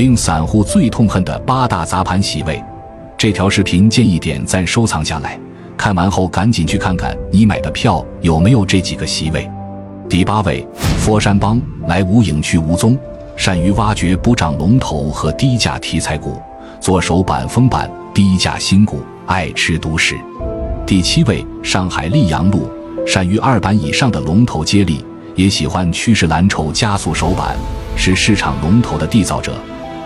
令散户最痛恨的八大砸盘席位，这条视频建议点赞收藏下来，看完后赶紧去看看你买的票有没有这几个席位。第八位，佛山帮来无影去无踪，善于挖掘不涨龙头和低价题材股，做手板封板低价新股，爱吃独食。第七位，上海溧阳路善于二板以上的龙头接力，也喜欢趋势蓝筹加速手板，是市场龙头的缔造者。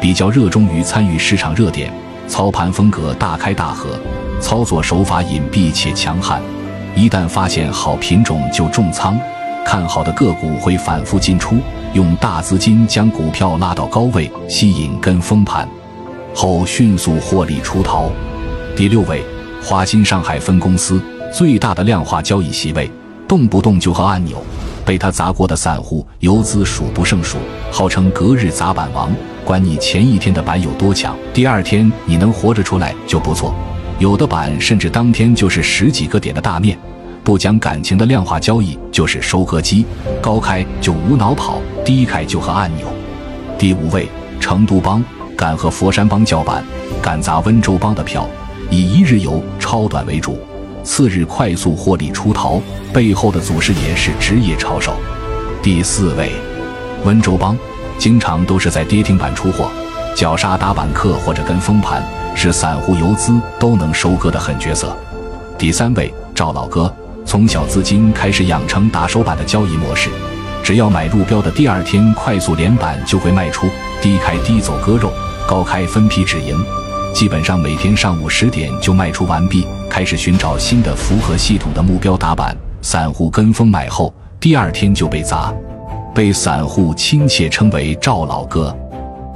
比较热衷于参与市场热点，操盘风格大开大合，操作手法隐蔽且强悍。一旦发现好品种就重仓，看好的个股会反复进出，用大资金将股票拉到高位，吸引跟风盘，后迅速获利出逃。第六位，华新上海分公司最大的量化交易席位，动不动就和按钮。被他砸过的散户游资数不胜数，号称隔日砸板王。管你前一天的板有多强，第二天你能活着出来就不错。有的板甚至当天就是十几个点的大面。不讲感情的量化交易就是收割机，高开就无脑跑，低开就和按钮。第五位，成都帮敢和佛山帮叫板，敢砸温州帮的票，以一日游超短为主。次日快速获利出逃，背后的祖师爷是职业抄手。第四位，温州帮，经常都是在跌停板出货，绞杀打板客或者跟风盘，是散户游资都能收割的狠角色。第三位，赵老哥，从小资金开始养成打手板的交易模式，只要买入标的第二天快速连板就会卖出，低开低走割肉，高开分批止盈。基本上每天上午十点就卖出完毕，开始寻找新的符合系统的目标打板。散户跟风买后，第二天就被砸，被散户亲切称为“赵老哥”。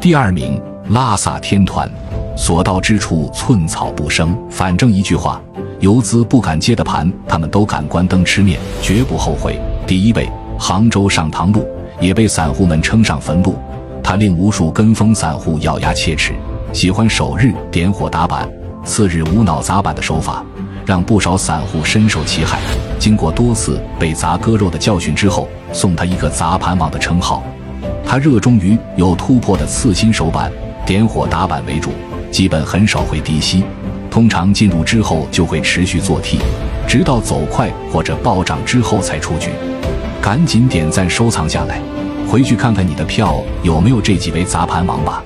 第二名，拉萨天团，所到之处寸草不生。反正一句话，游资不敢接的盘，他们都敢关灯吃面，绝不后悔。第一位，杭州上塘路，也被散户们称上坟路，他令无数跟风散户咬牙切齿。喜欢首日点火打板，次日无脑砸板的手法，让不少散户深受其害。经过多次被砸割肉的教训之后，送他一个“砸盘王”的称号。他热衷于有突破的次新手板，点火打板为主，基本很少会低吸。通常进入之后就会持续做 T，直到走快或者暴涨之后才出局。赶紧点赞收藏下来，回去看看你的票有没有这几位砸盘王吧。